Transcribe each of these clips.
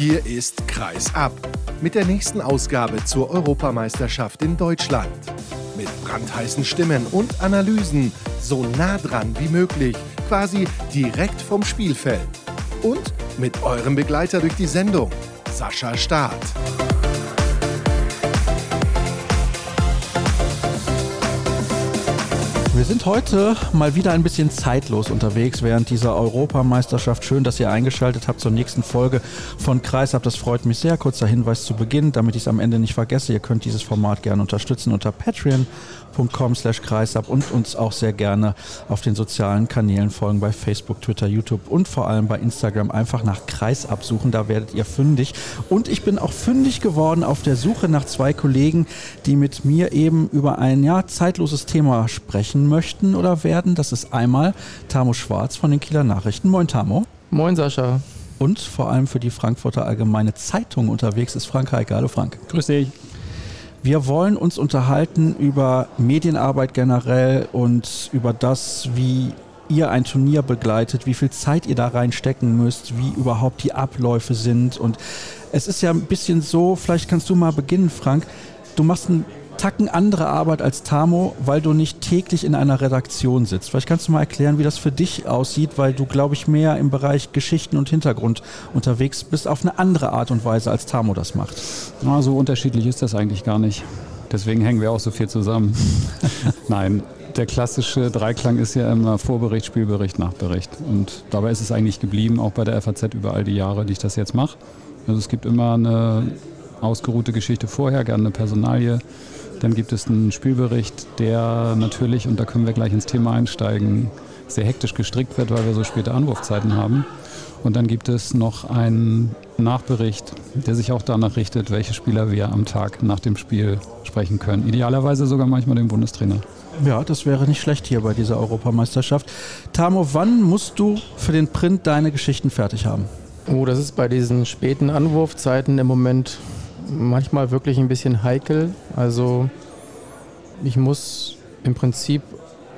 Hier ist Kreis ab mit der nächsten Ausgabe zur Europameisterschaft in Deutschland. Mit brandheißen Stimmen und Analysen, so nah dran wie möglich, quasi direkt vom Spielfeld. Und mit eurem Begleiter durch die Sendung, Sascha Staat. Wir sind heute mal wieder ein bisschen zeitlos unterwegs während dieser Europameisterschaft. Schön, dass ihr eingeschaltet habt zur nächsten Folge von Kreisab. Das freut mich sehr. Kurzer Hinweis zu Beginn, damit ich es am Ende nicht vergesse. Ihr könnt dieses Format gerne unterstützen unter Patreon facebook.com slash kreisab und uns auch sehr gerne auf den sozialen Kanälen folgen bei Facebook, Twitter, YouTube und vor allem bei Instagram einfach nach Kreisab suchen, da werdet ihr fündig. Und ich bin auch fündig geworden auf der Suche nach zwei Kollegen, die mit mir eben über ein ja, zeitloses Thema sprechen möchten oder werden. Das ist einmal Tamo Schwarz von den Kieler Nachrichten. Moin Tamo. Moin Sascha. Und vor allem für die Frankfurter Allgemeine Zeitung unterwegs ist Frank Heike. Hallo Frank. Grüß dich. Wir wollen uns unterhalten über Medienarbeit generell und über das, wie ihr ein Turnier begleitet, wie viel Zeit ihr da reinstecken müsst, wie überhaupt die Abläufe sind. Und es ist ja ein bisschen so, vielleicht kannst du mal beginnen, Frank. Du machst ein Tacken andere Arbeit als Tamo, weil du nicht täglich in einer Redaktion sitzt. Vielleicht kannst du mal erklären, wie das für dich aussieht, weil du, glaube ich, mehr im Bereich Geschichten und Hintergrund unterwegs bist, auf eine andere Art und Weise, als Tamo das macht. Na, so unterschiedlich ist das eigentlich gar nicht. Deswegen hängen wir auch so viel zusammen. Nein, der klassische Dreiklang ist ja immer Vorbericht, Spielbericht, Nachbericht. Und dabei ist es eigentlich geblieben, auch bei der FAZ über all die Jahre, die ich das jetzt mache. Also es gibt immer eine ausgeruhte Geschichte vorher, gerne eine Personalie, dann gibt es einen Spielbericht, der natürlich, und da können wir gleich ins Thema einsteigen, sehr hektisch gestrickt wird, weil wir so späte Anwurfzeiten haben. Und dann gibt es noch einen Nachbericht, der sich auch danach richtet, welche Spieler wir am Tag nach dem Spiel sprechen können. Idealerweise sogar manchmal den Bundestrainer. Ja, das wäre nicht schlecht hier bei dieser Europameisterschaft. Tamo, wann musst du für den Print deine Geschichten fertig haben? Oh, das ist bei diesen späten Anwurfzeiten im Moment manchmal wirklich ein bisschen heikel. Also ich muss im Prinzip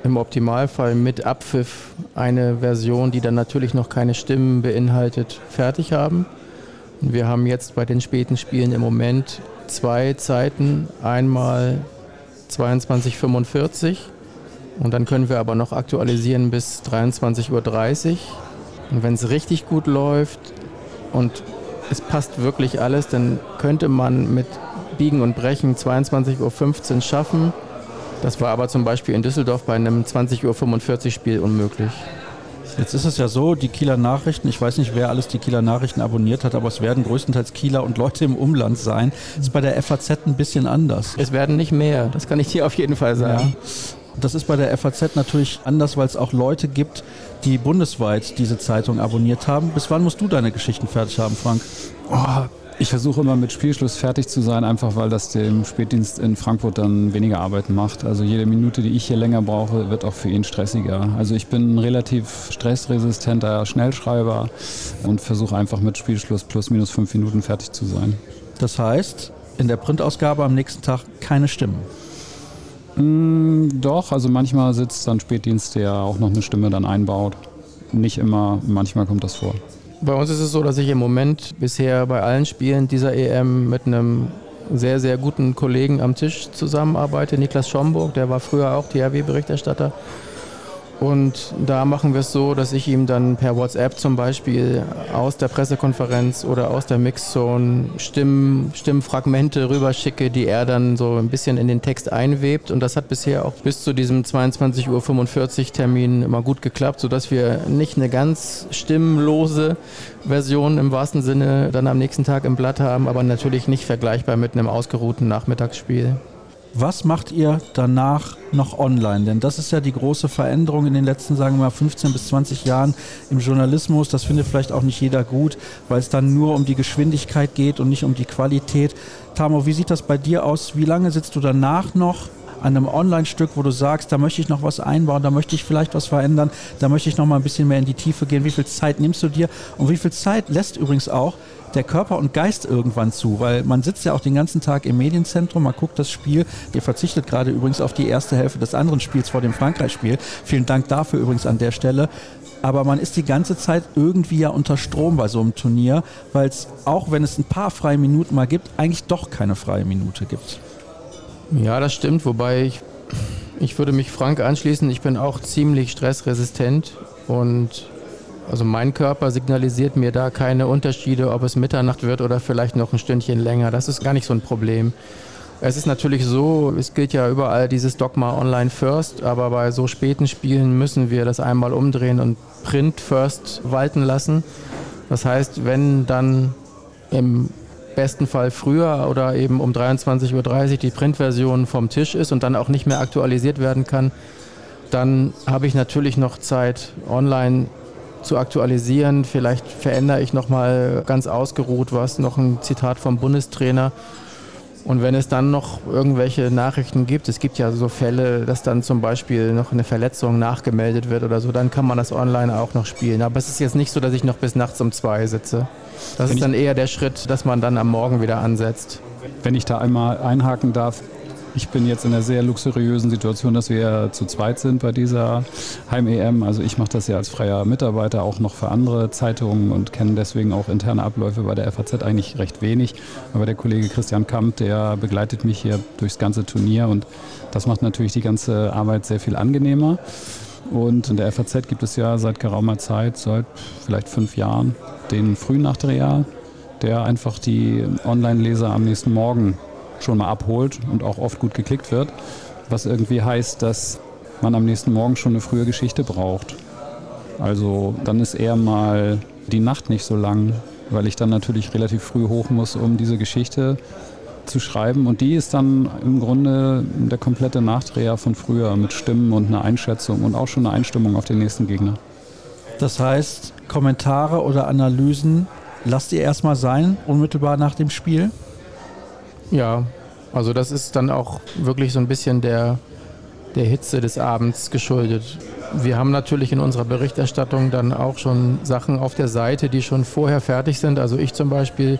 im Optimalfall mit Abpfiff eine Version, die dann natürlich noch keine Stimmen beinhaltet, fertig haben. Und wir haben jetzt bei den späten Spielen im Moment zwei Zeiten. Einmal 22.45 und dann können wir aber noch aktualisieren bis 23.30 Uhr. Und wenn es richtig gut läuft und es passt wirklich alles, dann könnte man mit Biegen und Brechen 22.15 Uhr schaffen. Das war aber zum Beispiel in Düsseldorf bei einem 20.45 Uhr Spiel unmöglich. Jetzt ist es ja so, die Kieler Nachrichten, ich weiß nicht, wer alles die Kieler Nachrichten abonniert hat, aber es werden größtenteils Kieler und Leute im Umland sein. Das ist bei der FAZ ein bisschen anders. Es werden nicht mehr, das kann ich dir auf jeden Fall sagen. Ja. Das ist bei der FAZ natürlich anders, weil es auch Leute gibt, die bundesweit diese Zeitung abonniert haben. Bis wann musst du deine Geschichten fertig haben, Frank? Oh, ich versuche immer mit Spielschluss fertig zu sein, einfach weil das dem Spätdienst in Frankfurt dann weniger Arbeit macht. Also jede Minute, die ich hier länger brauche, wird auch für ihn stressiger. Also ich bin ein relativ stressresistenter Schnellschreiber und versuche einfach mit Spielschluss plus minus fünf Minuten fertig zu sein. Das heißt, in der Printausgabe am nächsten Tag keine Stimmen. Mm, doch, also manchmal sitzt dann Spätdienst, der auch noch eine Stimme dann einbaut. Nicht immer, manchmal kommt das vor. Bei uns ist es so, dass ich im Moment bisher bei allen Spielen dieser EM mit einem sehr, sehr guten Kollegen am Tisch zusammenarbeite, Niklas Schomburg, der war früher auch THW-Berichterstatter. Und da machen wir es so, dass ich ihm dann per WhatsApp zum Beispiel aus der Pressekonferenz oder aus der Mixzone Stimmen, Stimmfragmente rüberschicke, die er dann so ein bisschen in den Text einwebt. Und das hat bisher auch bis zu diesem 22.45 Uhr Termin immer gut geklappt, sodass wir nicht eine ganz stimmlose Version im wahrsten Sinne dann am nächsten Tag im Blatt haben, aber natürlich nicht vergleichbar mit einem ausgeruhten Nachmittagsspiel. Was macht ihr danach noch online? Denn das ist ja die große Veränderung in den letzten, sagen wir mal, 15 bis 20 Jahren im Journalismus. Das findet vielleicht auch nicht jeder gut, weil es dann nur um die Geschwindigkeit geht und nicht um die Qualität. Tamo, wie sieht das bei dir aus? Wie lange sitzt du danach noch an einem Online-Stück, wo du sagst, da möchte ich noch was einbauen, da möchte ich vielleicht was verändern, da möchte ich noch mal ein bisschen mehr in die Tiefe gehen. Wie viel Zeit nimmst du dir und wie viel Zeit lässt übrigens auch der Körper und Geist irgendwann zu, weil man sitzt ja auch den ganzen Tag im Medienzentrum, man guckt das Spiel. Ihr verzichtet gerade übrigens auf die erste Hälfte des anderen Spiels vor dem Frankreich-Spiel. Vielen Dank dafür übrigens an der Stelle. Aber man ist die ganze Zeit irgendwie ja unter Strom bei so einem Turnier, weil es, auch wenn es ein paar freie Minuten mal gibt, eigentlich doch keine freie Minute gibt. Ja, das stimmt, wobei ich, ich würde mich Frank anschließen. Ich bin auch ziemlich stressresistent und also mein Körper signalisiert mir da keine Unterschiede, ob es Mitternacht wird oder vielleicht noch ein Stündchen länger. Das ist gar nicht so ein Problem. Es ist natürlich so, es gilt ja überall dieses Dogma Online First, aber bei so späten Spielen müssen wir das einmal umdrehen und Print First walten lassen. Das heißt, wenn dann im besten Fall früher oder eben um 23.30 Uhr die Printversion vom Tisch ist und dann auch nicht mehr aktualisiert werden kann, dann habe ich natürlich noch Zeit, online zu aktualisieren. Vielleicht verändere ich nochmal ganz ausgeruht was, noch ein Zitat vom Bundestrainer. Und wenn es dann noch irgendwelche Nachrichten gibt, es gibt ja so Fälle, dass dann zum Beispiel noch eine Verletzung nachgemeldet wird oder so, dann kann man das online auch noch spielen. Aber es ist jetzt nicht so, dass ich noch bis nachts um zwei sitze. Das wenn ist dann eher der Schritt, dass man dann am Morgen wieder ansetzt. Wenn ich da einmal einhaken darf, ich bin jetzt in der sehr luxuriösen Situation, dass wir zu zweit sind bei dieser Heim-EM. Also ich mache das ja als freier Mitarbeiter auch noch für andere Zeitungen und kenne deswegen auch interne Abläufe bei der FAZ eigentlich recht wenig. Aber der Kollege Christian Kamp, der begleitet mich hier durchs ganze Turnier und das macht natürlich die ganze Arbeit sehr viel angenehmer. Und in der FAZ gibt es ja seit geraumer Zeit, seit vielleicht fünf Jahren, den Frühnachtreal, der einfach die Online-Leser am nächsten Morgen schon mal abholt und auch oft gut geklickt wird. Was irgendwie heißt, dass man am nächsten Morgen schon eine frühe Geschichte braucht. Also dann ist eher mal die Nacht nicht so lang, weil ich dann natürlich relativ früh hoch muss, um diese Geschichte zu schreiben. Und die ist dann im Grunde der komplette Nachdreher von früher mit Stimmen und einer Einschätzung und auch schon eine Einstimmung auf den nächsten Gegner. Das heißt, Kommentare oder Analysen lasst ihr erstmal sein, unmittelbar nach dem Spiel? Ja, also das ist dann auch wirklich so ein bisschen der, der Hitze des Abends geschuldet. Wir haben natürlich in unserer Berichterstattung dann auch schon Sachen auf der Seite, die schon vorher fertig sind. Also ich zum Beispiel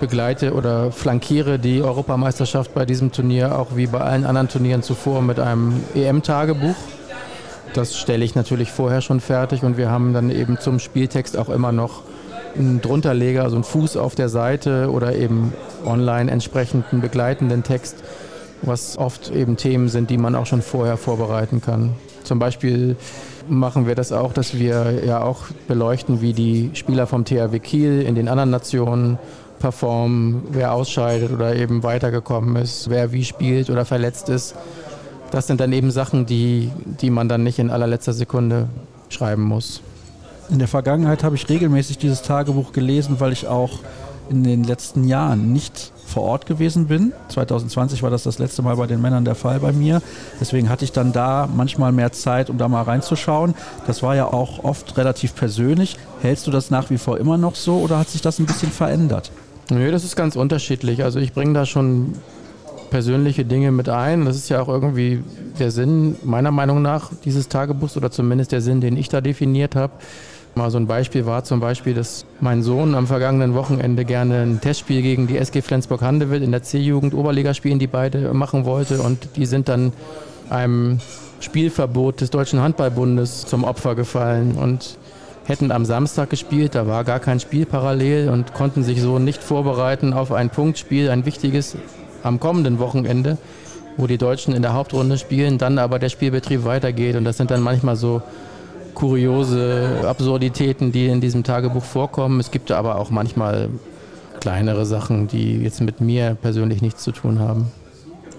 begleite oder flankiere die Europameisterschaft bei diesem Turnier auch wie bei allen anderen Turnieren zuvor mit einem EM-Tagebuch. Das stelle ich natürlich vorher schon fertig und wir haben dann eben zum Spieltext auch immer noch einen Drunterleger, also einen Fuß auf der Seite oder eben online entsprechend einen begleitenden Text, was oft eben Themen sind, die man auch schon vorher vorbereiten kann. Zum Beispiel machen wir das auch, dass wir ja auch beleuchten, wie die Spieler vom THW Kiel in den anderen Nationen performen, wer ausscheidet oder eben weitergekommen ist, wer wie spielt oder verletzt ist. Das sind dann eben Sachen, die, die man dann nicht in allerletzter Sekunde schreiben muss. In der Vergangenheit habe ich regelmäßig dieses Tagebuch gelesen, weil ich auch in den letzten Jahren nicht vor Ort gewesen bin. 2020 war das das letzte Mal bei den Männern der Fall bei mir. Deswegen hatte ich dann da manchmal mehr Zeit, um da mal reinzuschauen. Das war ja auch oft relativ persönlich. Hältst du das nach wie vor immer noch so oder hat sich das ein bisschen verändert? Nö, das ist ganz unterschiedlich. Also ich bringe da schon persönliche Dinge mit ein. Das ist ja auch irgendwie der Sinn meiner Meinung nach dieses Tagebuchs oder zumindest der Sinn, den ich da definiert habe. Mal so ein Beispiel war zum Beispiel, dass mein Sohn am vergangenen Wochenende gerne ein Testspiel gegen die SG Flensburg-Handewitt in der C-Jugend Oberliga spielen, die beide machen wollte. Und die sind dann einem Spielverbot des Deutschen Handballbundes zum Opfer gefallen und hätten am Samstag gespielt. Da war gar kein Spiel parallel und konnten sich so nicht vorbereiten auf ein Punktspiel, ein wichtiges am kommenden Wochenende, wo die Deutschen in der Hauptrunde spielen, dann aber der Spielbetrieb weitergeht. Und das sind dann manchmal so kuriose Absurditäten, die in diesem Tagebuch vorkommen. Es gibt aber auch manchmal kleinere Sachen, die jetzt mit mir persönlich nichts zu tun haben.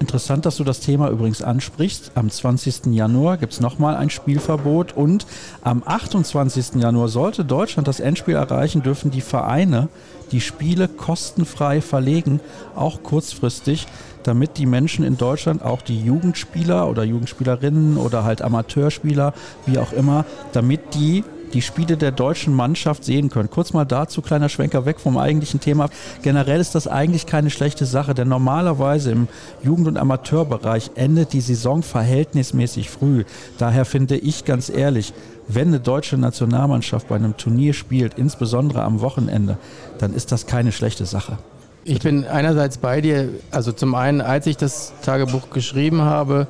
Interessant, dass du das Thema übrigens ansprichst. Am 20. Januar gibt es nochmal ein Spielverbot und am 28. Januar sollte Deutschland das Endspiel erreichen, dürfen die Vereine die Spiele kostenfrei verlegen, auch kurzfristig damit die Menschen in Deutschland, auch die Jugendspieler oder Jugendspielerinnen oder halt Amateurspieler, wie auch immer, damit die die Spiele der deutschen Mannschaft sehen können. Kurz mal dazu, kleiner Schwenker weg vom eigentlichen Thema. Generell ist das eigentlich keine schlechte Sache, denn normalerweise im Jugend- und Amateurbereich endet die Saison verhältnismäßig früh. Daher finde ich ganz ehrlich, wenn eine deutsche Nationalmannschaft bei einem Turnier spielt, insbesondere am Wochenende, dann ist das keine schlechte Sache. Ich bin einerseits bei dir. Also zum einen, als ich das Tagebuch geschrieben habe,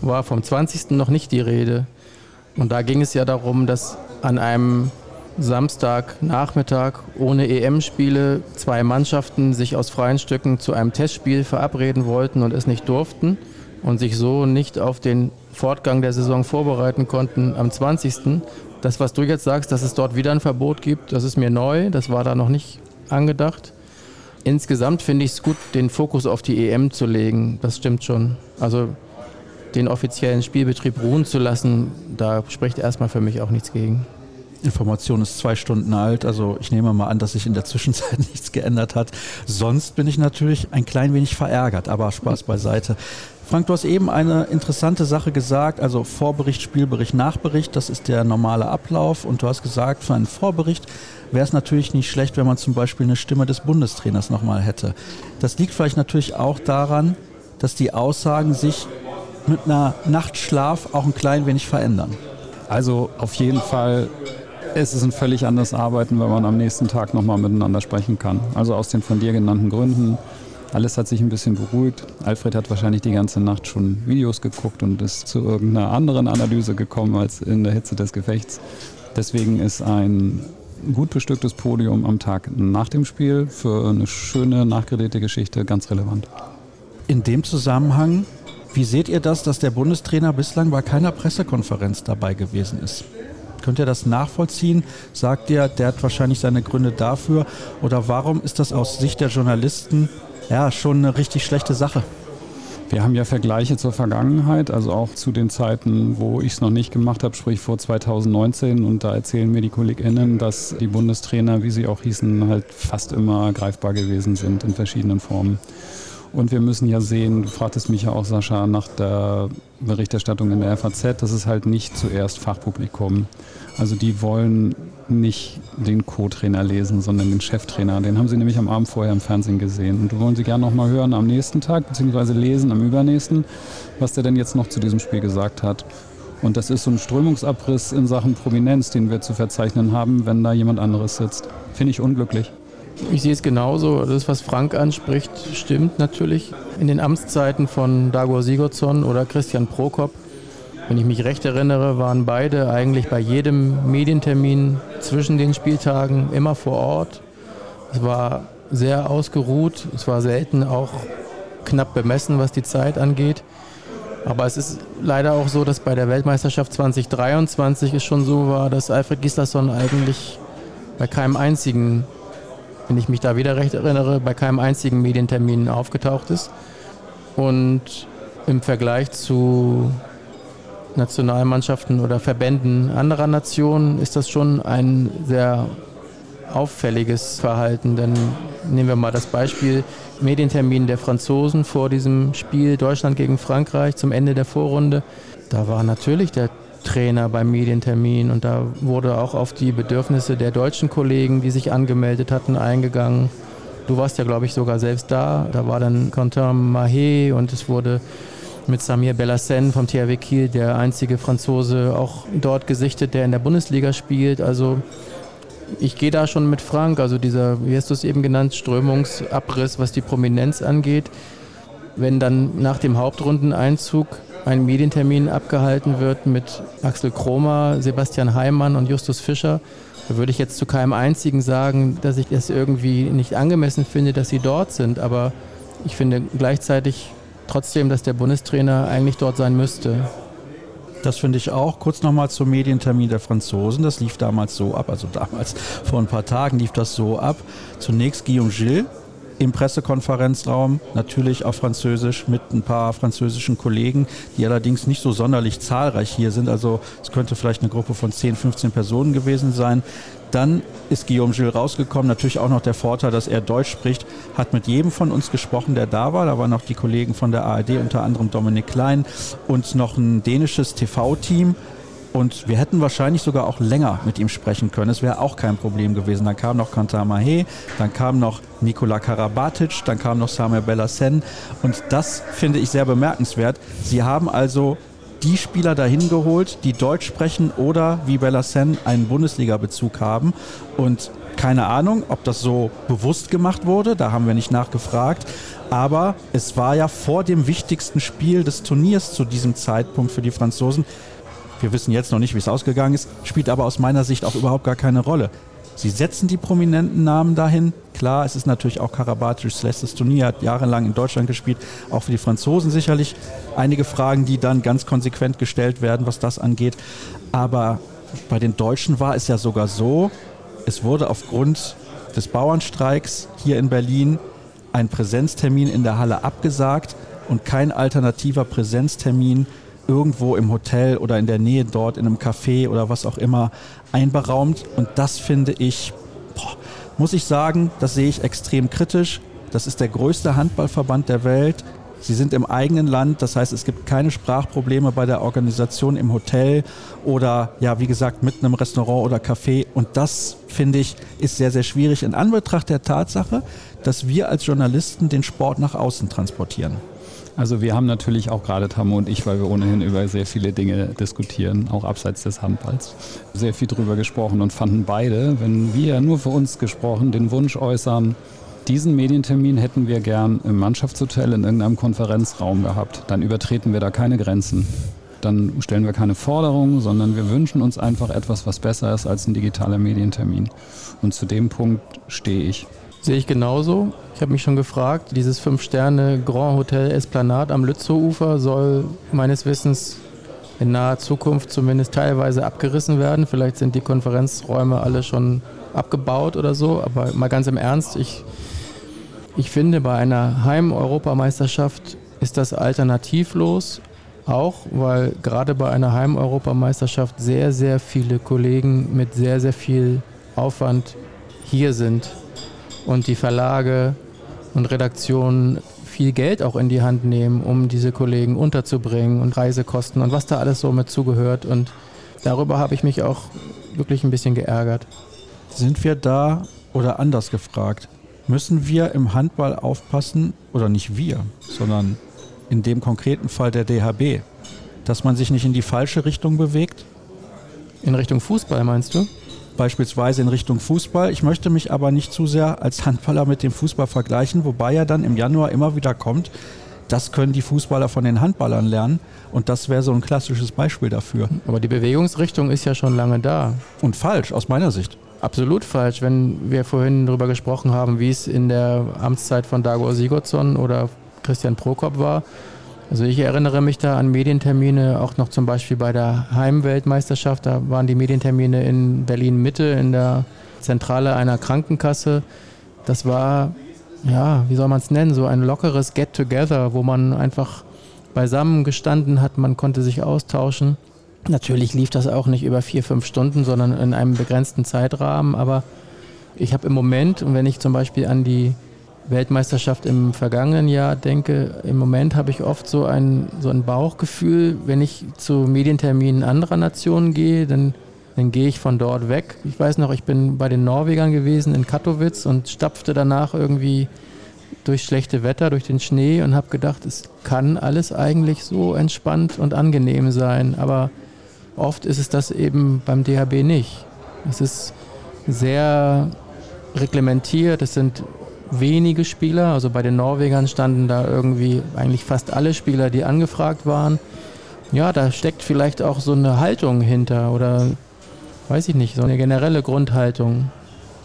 war vom 20. noch nicht die Rede. Und da ging es ja darum, dass an einem Samstagnachmittag ohne EM-Spiele zwei Mannschaften sich aus freien Stücken zu einem Testspiel verabreden wollten und es nicht durften und sich so nicht auf den Fortgang der Saison vorbereiten konnten am 20. Das, was du jetzt sagst, dass es dort wieder ein Verbot gibt, das ist mir neu, das war da noch nicht angedacht. Insgesamt finde ich es gut, den Fokus auf die EM zu legen, das stimmt schon. Also den offiziellen Spielbetrieb ruhen zu lassen, da spricht erstmal für mich auch nichts gegen. Information ist zwei Stunden alt, also ich nehme mal an, dass sich in der Zwischenzeit nichts geändert hat. Sonst bin ich natürlich ein klein wenig verärgert, aber Spaß beiseite. Frank, du hast eben eine interessante Sache gesagt, also Vorbericht, Spielbericht, Nachbericht, das ist der normale Ablauf und du hast gesagt, für einen Vorbericht wäre es natürlich nicht schlecht, wenn man zum Beispiel eine Stimme des Bundestrainers nochmal hätte. Das liegt vielleicht natürlich auch daran, dass die Aussagen sich mit einer Nachtschlaf auch ein klein wenig verändern. Also auf jeden Fall es ist ein völlig anderes Arbeiten, wenn man am nächsten Tag nochmal miteinander sprechen kann. Also aus den von dir genannten Gründen. Alles hat sich ein bisschen beruhigt. Alfred hat wahrscheinlich die ganze Nacht schon Videos geguckt und ist zu irgendeiner anderen Analyse gekommen als in der Hitze des Gefechts. Deswegen ist ein gut bestücktes Podium am Tag nach dem Spiel für eine schöne, nachgeredete Geschichte ganz relevant. In dem Zusammenhang, wie seht ihr das, dass der Bundestrainer bislang bei keiner Pressekonferenz dabei gewesen ist? Könnt ihr das nachvollziehen? Sagt ihr, der hat wahrscheinlich seine Gründe dafür? Oder warum ist das aus Sicht der Journalisten ja schon eine richtig schlechte Sache? Wir haben ja Vergleiche zur Vergangenheit, also auch zu den Zeiten, wo ich es noch nicht gemacht habe, sprich vor 2019. Und da erzählen mir die KollegInnen, dass die Bundestrainer, wie sie auch hießen, halt fast immer greifbar gewesen sind in verschiedenen Formen. Und wir müssen ja sehen, du fragtest mich ja auch, Sascha, nach der Berichterstattung in der FAZ, das ist halt nicht zuerst Fachpublikum. Also die wollen nicht den Co-Trainer lesen, sondern den Cheftrainer. Den haben sie nämlich am Abend vorher im Fernsehen gesehen. Und wollen sie gerne nochmal hören am nächsten Tag, beziehungsweise lesen am übernächsten, was der denn jetzt noch zu diesem Spiel gesagt hat. Und das ist so ein Strömungsabriss in Sachen Prominenz, den wir zu verzeichnen haben, wenn da jemand anderes sitzt. Finde ich unglücklich. Ich sehe es genauso. Das, was Frank anspricht, stimmt natürlich. In den Amtszeiten von Dagor Sigurdsson oder Christian Prokop, wenn ich mich recht erinnere, waren beide eigentlich bei jedem Medientermin zwischen den Spieltagen immer vor Ort. Es war sehr ausgeruht. Es war selten auch knapp bemessen, was die Zeit angeht. Aber es ist leider auch so, dass bei der Weltmeisterschaft 2023 es schon so war, dass Alfred Gislason eigentlich bei keinem einzigen wenn ich mich da wieder recht erinnere, bei keinem einzigen Medientermin aufgetaucht ist. Und im Vergleich zu Nationalmannschaften oder Verbänden anderer Nationen ist das schon ein sehr auffälliges Verhalten. Denn nehmen wir mal das Beispiel Medientermin der Franzosen vor diesem Spiel Deutschland gegen Frankreich zum Ende der Vorrunde. Da war natürlich der Trainer beim Medientermin und da wurde auch auf die Bedürfnisse der deutschen Kollegen, die sich angemeldet hatten, eingegangen. Du warst ja, glaube ich, sogar selbst da. Da war dann Quentin Mahé und es wurde mit Samir Bellassène vom THW Kiel, der einzige Franzose, auch dort gesichtet, der in der Bundesliga spielt. Also ich gehe da schon mit Frank, also dieser, wie hast du es eben genannt, Strömungsabriss, was die Prominenz angeht. Wenn dann nach dem Hauptrundeneinzug ein Medientermin abgehalten wird mit Axel Kromer, Sebastian Heimann und Justus Fischer, da würde ich jetzt zu keinem einzigen sagen, dass ich es irgendwie nicht angemessen finde, dass sie dort sind. Aber ich finde gleichzeitig trotzdem, dass der Bundestrainer eigentlich dort sein müsste. Das finde ich auch. Kurz nochmal zum Medientermin der Franzosen. Das lief damals so ab, also damals vor ein paar Tagen lief das so ab. Zunächst Guillaume Gilles, im Pressekonferenzraum, natürlich auf Französisch mit ein paar französischen Kollegen, die allerdings nicht so sonderlich zahlreich hier sind. Also es könnte vielleicht eine Gruppe von 10, 15 Personen gewesen sein. Dann ist Guillaume Gilles rausgekommen. Natürlich auch noch der Vorteil, dass er Deutsch spricht. Hat mit jedem von uns gesprochen, der da war. Da waren noch die Kollegen von der ARD, unter anderem Dominik Klein und noch ein dänisches TV-Team. Und wir hätten wahrscheinlich sogar auch länger mit ihm sprechen können. Es wäre auch kein Problem gewesen. Dann kam noch Kantar dann kam noch Nikola Karabatic, dann kam noch Samuel Bellassen. Und das finde ich sehr bemerkenswert. Sie haben also die Spieler dahin geholt, die Deutsch sprechen oder wie Bellassen einen Bundesliga-Bezug haben. Und keine Ahnung, ob das so bewusst gemacht wurde, da haben wir nicht nachgefragt. Aber es war ja vor dem wichtigsten Spiel des Turniers zu diesem Zeitpunkt für die Franzosen. Wir wissen jetzt noch nicht, wie es ausgegangen ist, spielt aber aus meiner Sicht auch überhaupt gar keine Rolle. Sie setzen die prominenten Namen dahin. Klar, es ist natürlich auch Karabatic, letztes Turnier, hat jahrelang in Deutschland gespielt. Auch für die Franzosen sicherlich einige Fragen, die dann ganz konsequent gestellt werden, was das angeht. Aber bei den Deutschen war es ja sogar so, es wurde aufgrund des Bauernstreiks hier in Berlin ein Präsenztermin in der Halle abgesagt und kein alternativer Präsenztermin irgendwo im Hotel oder in der Nähe dort in einem Café oder was auch immer einberaumt. Und das finde ich, boah, muss ich sagen, das sehe ich extrem kritisch. Das ist der größte Handballverband der Welt. Sie sind im eigenen Land, das heißt, es gibt keine Sprachprobleme bei der Organisation im Hotel oder ja, wie gesagt, mitten im Restaurant oder Café. Und das, finde ich, ist sehr, sehr schwierig in Anbetracht der Tatsache, dass wir als Journalisten den Sport nach außen transportieren. Also wir haben natürlich auch gerade Tamu und ich, weil wir ohnehin über sehr viele Dinge diskutieren, auch abseits des Handballs, sehr viel drüber gesprochen und fanden beide, wenn wir nur für uns gesprochen den Wunsch äußern, diesen Medientermin hätten wir gern im Mannschaftshotel in irgendeinem Konferenzraum gehabt. Dann übertreten wir da keine Grenzen. Dann stellen wir keine Forderungen, sondern wir wünschen uns einfach etwas, was besser ist als ein digitaler Medientermin. Und zu dem Punkt stehe ich. Sehe ich genauso. Ich habe mich schon gefragt, dieses Fünf-Sterne Grand Hotel Esplanade am Lützow-Ufer soll meines Wissens in naher Zukunft zumindest teilweise abgerissen werden. Vielleicht sind die Konferenzräume alle schon abgebaut oder so. Aber mal ganz im Ernst, ich, ich finde, bei einer Heim-Europameisterschaft ist das alternativlos. Auch weil gerade bei einer Heim-Europameisterschaft sehr, sehr viele Kollegen mit sehr, sehr viel Aufwand hier sind und die Verlage und Redaktionen viel Geld auch in die Hand nehmen, um diese Kollegen unterzubringen und Reisekosten und was da alles so mit zugehört. Und darüber habe ich mich auch wirklich ein bisschen geärgert. Sind wir da oder anders gefragt? Müssen wir im Handball aufpassen, oder nicht wir, sondern in dem konkreten Fall der DHB, dass man sich nicht in die falsche Richtung bewegt? In Richtung Fußball meinst du? Beispielsweise in Richtung Fußball. Ich möchte mich aber nicht zu sehr als Handballer mit dem Fußball vergleichen, wobei ja dann im Januar immer wieder kommt, das können die Fußballer von den Handballern lernen. Und das wäre so ein klassisches Beispiel dafür. Aber die Bewegungsrichtung ist ja schon lange da. Und falsch, aus meiner Sicht. Absolut falsch. Wenn wir vorhin darüber gesprochen haben, wie es in der Amtszeit von Dago Sigurdsson oder Christian Prokop war, also ich erinnere mich da an Medientermine, auch noch zum Beispiel bei der Heimweltmeisterschaft. Da waren die Medientermine in Berlin Mitte, in der Zentrale einer Krankenkasse. Das war, ja, wie soll man es nennen, so ein lockeres Get-Together, wo man einfach beisammen gestanden hat, man konnte sich austauschen. Natürlich lief das auch nicht über vier, fünf Stunden, sondern in einem begrenzten Zeitrahmen. Aber ich habe im Moment, und wenn ich zum Beispiel an die Weltmeisterschaft im vergangenen Jahr denke, im Moment habe ich oft so ein, so ein Bauchgefühl, wenn ich zu Medienterminen anderer Nationen gehe, dann, dann gehe ich von dort weg. Ich weiß noch, ich bin bei den Norwegern gewesen in Katowice und stapfte danach irgendwie durch schlechte Wetter, durch den Schnee und habe gedacht, es kann alles eigentlich so entspannt und angenehm sein, aber oft ist es das eben beim DHB nicht. Es ist sehr reglementiert, es sind wenige Spieler. Also bei den Norwegern standen da irgendwie eigentlich fast alle Spieler, die angefragt waren. Ja, da steckt vielleicht auch so eine Haltung hinter oder weiß ich nicht, so eine generelle Grundhaltung.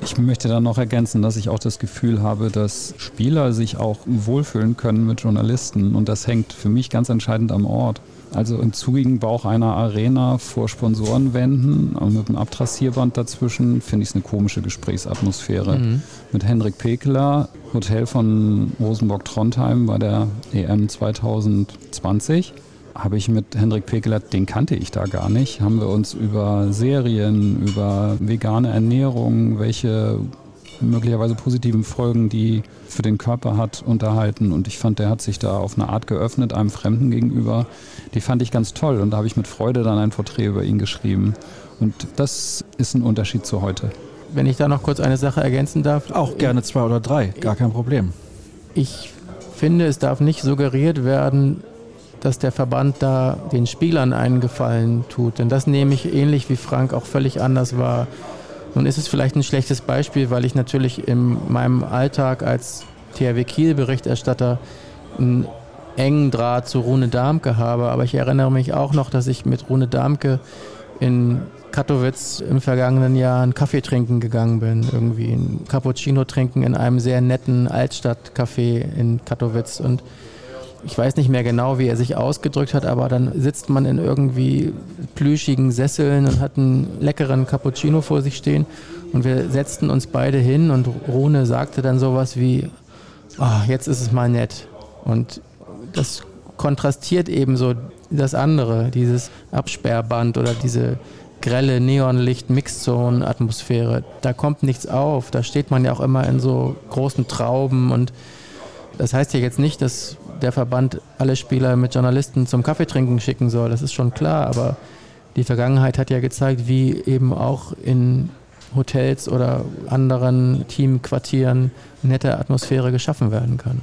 Ich möchte da noch ergänzen, dass ich auch das Gefühl habe, dass Spieler sich auch wohlfühlen können mit Journalisten und das hängt für mich ganz entscheidend am Ort. Also im zugigen Bauch einer Arena vor Sponsorenwänden und mit einem Abtrassierband dazwischen finde ich es eine komische Gesprächsatmosphäre. Mhm. Mit Henrik Pekeler, Hotel von Rosenborg Trondheim bei der EM 2020 habe ich mit Hendrik Pekeler, den kannte ich da gar nicht, haben wir uns über Serien, über vegane Ernährung, welche möglicherweise positiven Folgen, die für den Körper hat, unterhalten. Und ich fand, der hat sich da auf eine Art geöffnet, einem Fremden gegenüber. Die fand ich ganz toll. Und da habe ich mit Freude dann ein Porträt über ihn geschrieben. Und das ist ein Unterschied zu heute. Wenn ich da noch kurz eine Sache ergänzen darf. Auch gerne zwei oder drei, gar kein Problem. Ich finde, es darf nicht suggeriert werden, dass der Verband da den Spielern einen Gefallen tut. Denn das nehme ich ähnlich wie Frank auch völlig anders wahr. Nun ist es vielleicht ein schlechtes Beispiel, weil ich natürlich in meinem Alltag als THW Kiel-Berichterstatter einen engen Draht zu Rune Darmke habe. Aber ich erinnere mich auch noch, dass ich mit Rune Darmke in Katowice im vergangenen Jahr einen Kaffee trinken gegangen bin. Irgendwie ein Cappuccino trinken in einem sehr netten Altstadtcafé in Katowice. Und ich weiß nicht mehr genau, wie er sich ausgedrückt hat, aber dann sitzt man in irgendwie plüschigen Sesseln und hat einen leckeren Cappuccino vor sich stehen. Und wir setzten uns beide hin und Rune sagte dann sowas wie, oh, jetzt ist es mal nett. Und das kontrastiert eben so das andere, dieses Absperrband oder diese grelle Neonlicht-Mixzone-Atmosphäre. Da kommt nichts auf. Da steht man ja auch immer in so großen Trauben und das heißt ja jetzt nicht, dass der Verband alle Spieler mit Journalisten zum Kaffeetrinken schicken soll. Das ist schon klar, aber die Vergangenheit hat ja gezeigt, wie eben auch in Hotels oder anderen Teamquartieren nette Atmosphäre geschaffen werden kann.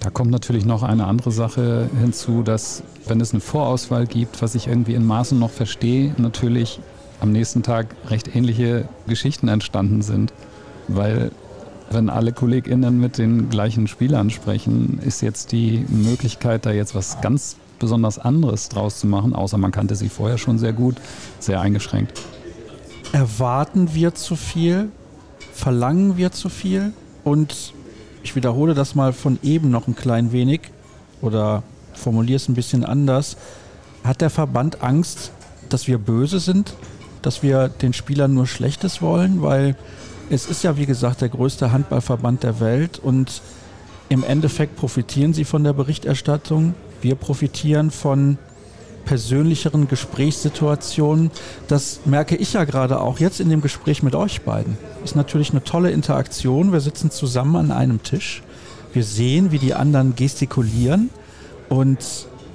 Da kommt natürlich noch eine andere Sache hinzu, dass wenn es eine Vorauswahl gibt, was ich irgendwie in Maßen noch verstehe, natürlich am nächsten Tag recht ähnliche Geschichten entstanden sind, weil wenn alle KollegInnen mit den gleichen Spielern sprechen, ist jetzt die Möglichkeit, da jetzt was ganz besonders anderes draus zu machen, außer man kannte sie vorher schon sehr gut, sehr eingeschränkt. Erwarten wir zu viel? Verlangen wir zu viel? Und ich wiederhole das mal von eben noch ein klein wenig oder formuliere es ein bisschen anders. Hat der Verband Angst, dass wir böse sind? Dass wir den Spielern nur Schlechtes wollen? Weil es ist ja, wie gesagt, der größte Handballverband der Welt und im Endeffekt profitieren sie von der Berichterstattung. Wir profitieren von persönlicheren Gesprächssituationen. Das merke ich ja gerade auch jetzt in dem Gespräch mit euch beiden. Ist natürlich eine tolle Interaktion. Wir sitzen zusammen an einem Tisch. Wir sehen, wie die anderen gestikulieren und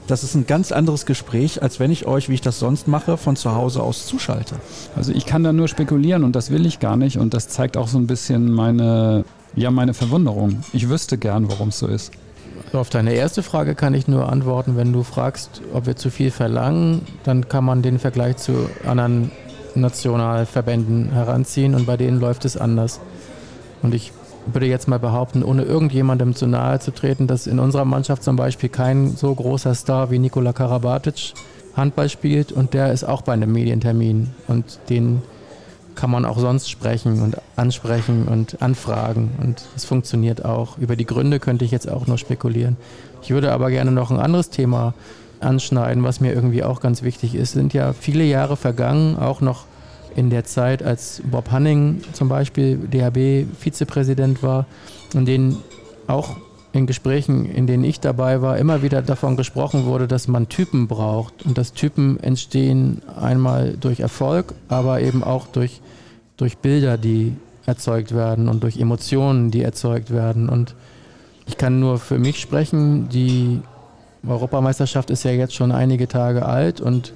das ist ein ganz anderes Gespräch, als wenn ich euch, wie ich das sonst mache, von zu Hause aus zuschalte. Also ich kann da nur spekulieren und das will ich gar nicht und das zeigt auch so ein bisschen meine, ja, meine Verwunderung. Ich wüsste gern, warum es so ist. Auf deine erste Frage kann ich nur antworten, wenn du fragst, ob wir zu viel verlangen, dann kann man den Vergleich zu anderen Nationalverbänden heranziehen und bei denen läuft es anders. Und ich würde jetzt mal behaupten, ohne irgendjemandem zu nahe zu treten, dass in unserer Mannschaft zum Beispiel kein so großer Star wie Nikola Karabatic Handball spielt und der ist auch bei einem Medientermin und den kann man auch sonst sprechen und ansprechen und anfragen und das funktioniert auch. Über die Gründe könnte ich jetzt auch nur spekulieren. Ich würde aber gerne noch ein anderes Thema anschneiden, was mir irgendwie auch ganz wichtig ist. Es sind ja viele Jahre vergangen, auch noch in der Zeit, als Bob Hanning zum Beispiel DHB-Vizepräsident war, in denen auch in Gesprächen, in denen ich dabei war, immer wieder davon gesprochen wurde, dass man Typen braucht und dass Typen entstehen einmal durch Erfolg, aber eben auch durch, durch Bilder, die erzeugt werden und durch Emotionen, die erzeugt werden. Und ich kann nur für mich sprechen, die Europameisterschaft ist ja jetzt schon einige Tage alt und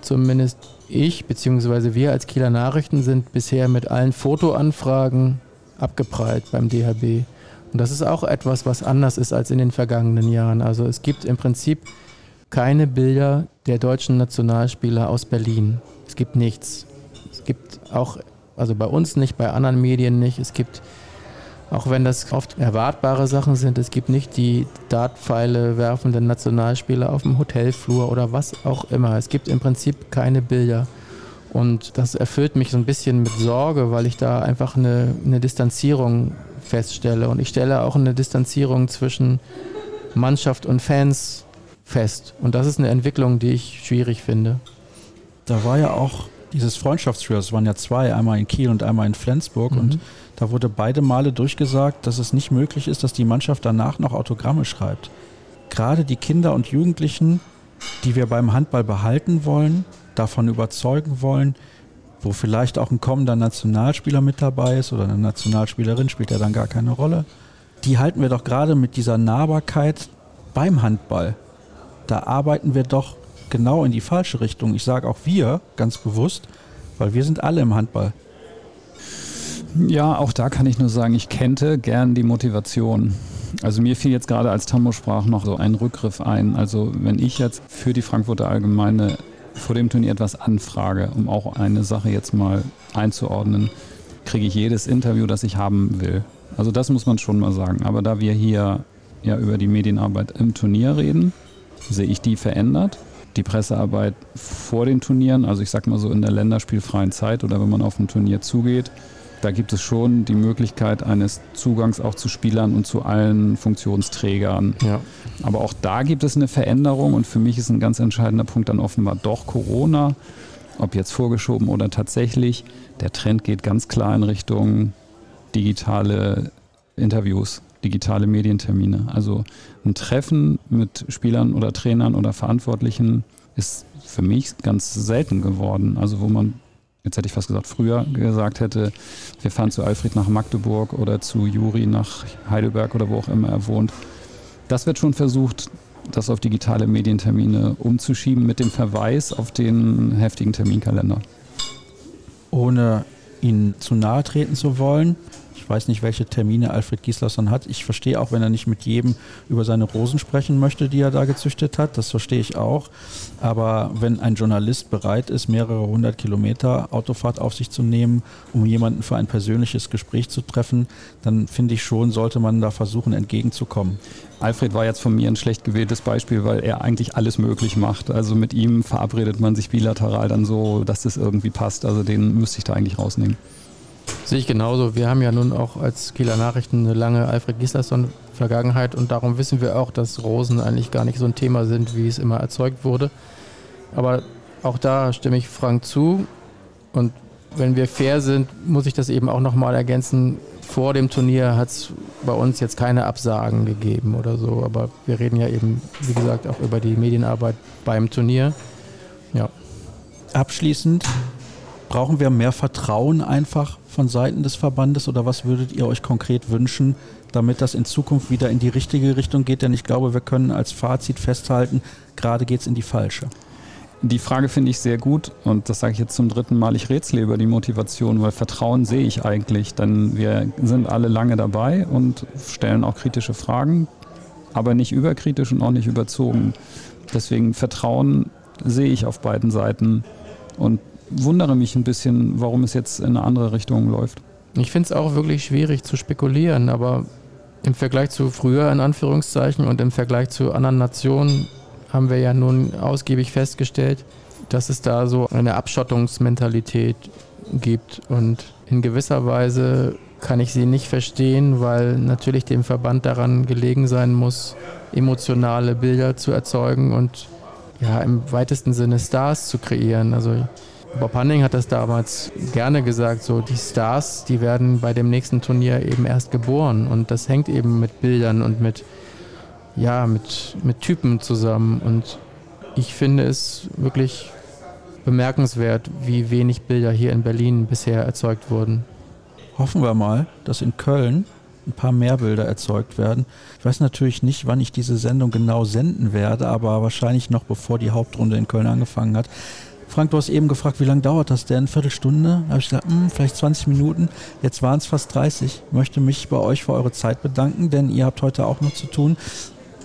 zumindest ich bzw. wir als Kieler Nachrichten sind bisher mit allen Fotoanfragen abgeprallt beim DHB. Und das ist auch etwas, was anders ist als in den vergangenen Jahren. Also es gibt im Prinzip keine Bilder der deutschen Nationalspieler aus Berlin. Es gibt nichts. Es gibt auch, also bei uns nicht, bei anderen Medien nicht. Es gibt auch wenn das oft erwartbare Sachen sind. Es gibt nicht die Dartpfeile werfenden Nationalspieler auf dem Hotelflur oder was auch immer. Es gibt im Prinzip keine Bilder. Und das erfüllt mich so ein bisschen mit Sorge, weil ich da einfach eine, eine Distanzierung feststelle. Und ich stelle auch eine Distanzierung zwischen Mannschaft und Fans fest. Und das ist eine Entwicklung, die ich schwierig finde. Da war ja auch dieses Freundschaftstrio, es waren ja zwei, einmal in Kiel und einmal in Flensburg. Mhm. Und da wurde beide Male durchgesagt, dass es nicht möglich ist, dass die Mannschaft danach noch Autogramme schreibt. Gerade die Kinder und Jugendlichen, die wir beim Handball behalten wollen, davon überzeugen wollen, wo vielleicht auch ein kommender Nationalspieler mit dabei ist oder eine Nationalspielerin, spielt ja dann gar keine Rolle. Die halten wir doch gerade mit dieser Nahbarkeit beim Handball. Da arbeiten wir doch genau in die falsche Richtung. Ich sage auch wir ganz bewusst, weil wir sind alle im Handball. Ja, auch da kann ich nur sagen, ich kennte gern die Motivation. Also mir fiel jetzt gerade, als Tammo sprach, noch so ein Rückgriff ein. Also wenn ich jetzt für die Frankfurter Allgemeine vor dem Turnier etwas anfrage, um auch eine Sache jetzt mal einzuordnen, kriege ich jedes Interview, das ich haben will. Also das muss man schon mal sagen. Aber da wir hier ja über die Medienarbeit im Turnier reden, sehe ich die verändert. Die Pressearbeit vor den Turnieren, also ich sag mal so in der länderspielfreien Zeit oder wenn man auf ein Turnier zugeht, da gibt es schon die Möglichkeit eines Zugangs auch zu Spielern und zu allen Funktionsträgern. Ja. Aber auch da gibt es eine Veränderung und für mich ist ein ganz entscheidender Punkt dann offenbar doch Corona, ob jetzt vorgeschoben oder tatsächlich. Der Trend geht ganz klar in Richtung digitale Interviews, digitale Medientermine. Also ein Treffen mit Spielern oder Trainern oder Verantwortlichen ist für mich ganz selten geworden. Also wo man jetzt hätte ich fast gesagt, früher gesagt hätte, wir fahren zu Alfred nach Magdeburg oder zu Juri nach Heidelberg oder wo auch immer er wohnt. Das wird schon versucht, das auf digitale Medientermine umzuschieben mit dem Verweis auf den heftigen Terminkalender. Ohne Ihnen zu nahe treten zu wollen, ich weiß nicht, welche Termine Alfred Gislason hat. Ich verstehe auch, wenn er nicht mit jedem über seine Rosen sprechen möchte, die er da gezüchtet hat. Das verstehe ich auch. Aber wenn ein Journalist bereit ist, mehrere hundert Kilometer Autofahrt auf sich zu nehmen, um jemanden für ein persönliches Gespräch zu treffen, dann finde ich schon, sollte man da versuchen, entgegenzukommen. Alfred war jetzt von mir ein schlecht gewähltes Beispiel, weil er eigentlich alles möglich macht. Also mit ihm verabredet man sich bilateral dann so, dass das irgendwie passt. Also den müsste ich da eigentlich rausnehmen. Sehe ich genauso. Wir haben ja nun auch als Kieler Nachrichten eine lange Alfred Gislason-Vergangenheit und darum wissen wir auch, dass Rosen eigentlich gar nicht so ein Thema sind, wie es immer erzeugt wurde. Aber auch da stimme ich Frank zu. Und wenn wir fair sind, muss ich das eben auch nochmal ergänzen. Vor dem Turnier hat es bei uns jetzt keine Absagen gegeben oder so. Aber wir reden ja eben, wie gesagt, auch über die Medienarbeit beim Turnier. Ja. Abschließend brauchen wir mehr Vertrauen einfach von Seiten des Verbandes oder was würdet ihr euch konkret wünschen, damit das in Zukunft wieder in die richtige Richtung geht? Denn ich glaube, wir können als Fazit festhalten, gerade geht es in die falsche. Die Frage finde ich sehr gut und das sage ich jetzt zum dritten Mal. Ich rätsle über die Motivation, weil Vertrauen sehe ich eigentlich, denn wir sind alle lange dabei und stellen auch kritische Fragen, aber nicht überkritisch und auch nicht überzogen. Deswegen Vertrauen sehe ich auf beiden Seiten und wundere mich ein bisschen, warum es jetzt in eine andere Richtung läuft. Ich finde es auch wirklich schwierig zu spekulieren, aber im Vergleich zu früher in Anführungszeichen und im Vergleich zu anderen Nationen haben wir ja nun ausgiebig festgestellt, dass es da so eine Abschottungsmentalität gibt und in gewisser Weise kann ich sie nicht verstehen, weil natürlich dem Verband daran gelegen sein muss, emotionale Bilder zu erzeugen und ja im weitesten Sinne Stars zu kreieren. Also Bob Hanning hat das damals gerne gesagt, so die Stars, die werden bei dem nächsten Turnier eben erst geboren und das hängt eben mit Bildern und mit, ja, mit, mit Typen zusammen und ich finde es wirklich bemerkenswert, wie wenig Bilder hier in Berlin bisher erzeugt wurden. Hoffen wir mal, dass in Köln ein paar mehr Bilder erzeugt werden. Ich weiß natürlich nicht, wann ich diese Sendung genau senden werde, aber wahrscheinlich noch bevor die Hauptrunde in Köln angefangen hat. Frank, du hast eben gefragt, wie lange dauert das denn? Viertelstunde? Da habe ich gesagt, hm, vielleicht 20 Minuten. Jetzt waren es fast 30. Ich möchte mich bei euch für eure Zeit bedanken, denn ihr habt heute auch noch zu tun.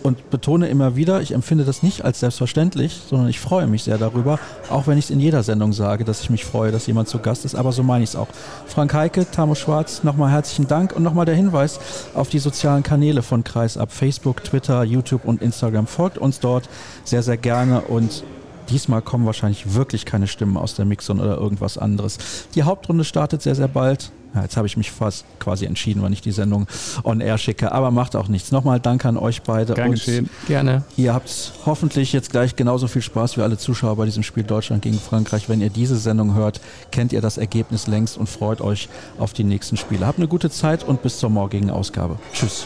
Und betone immer wieder, ich empfinde das nicht als selbstverständlich, sondern ich freue mich sehr darüber, auch wenn ich es in jeder Sendung sage, dass ich mich freue, dass jemand zu Gast ist. Aber so meine ich es auch. Frank Heike, Tamo Schwarz, nochmal herzlichen Dank und nochmal der Hinweis auf die sozialen Kanäle von Kreisab. Facebook, Twitter, YouTube und Instagram. Folgt uns dort sehr, sehr gerne und Diesmal kommen wahrscheinlich wirklich keine Stimmen aus der Mixon oder irgendwas anderes. Die Hauptrunde startet sehr, sehr bald. Ja, jetzt habe ich mich fast quasi entschieden, wann ich die Sendung on air schicke, aber macht auch nichts. Nochmal danke an euch beide. Gern geschehen. Gerne. Ihr habt hoffentlich jetzt gleich genauso viel Spaß wie alle Zuschauer bei diesem Spiel Deutschland gegen Frankreich. Wenn ihr diese Sendung hört, kennt ihr das Ergebnis längst und freut euch auf die nächsten Spiele. Habt eine gute Zeit und bis zur morgigen Ausgabe. Tschüss.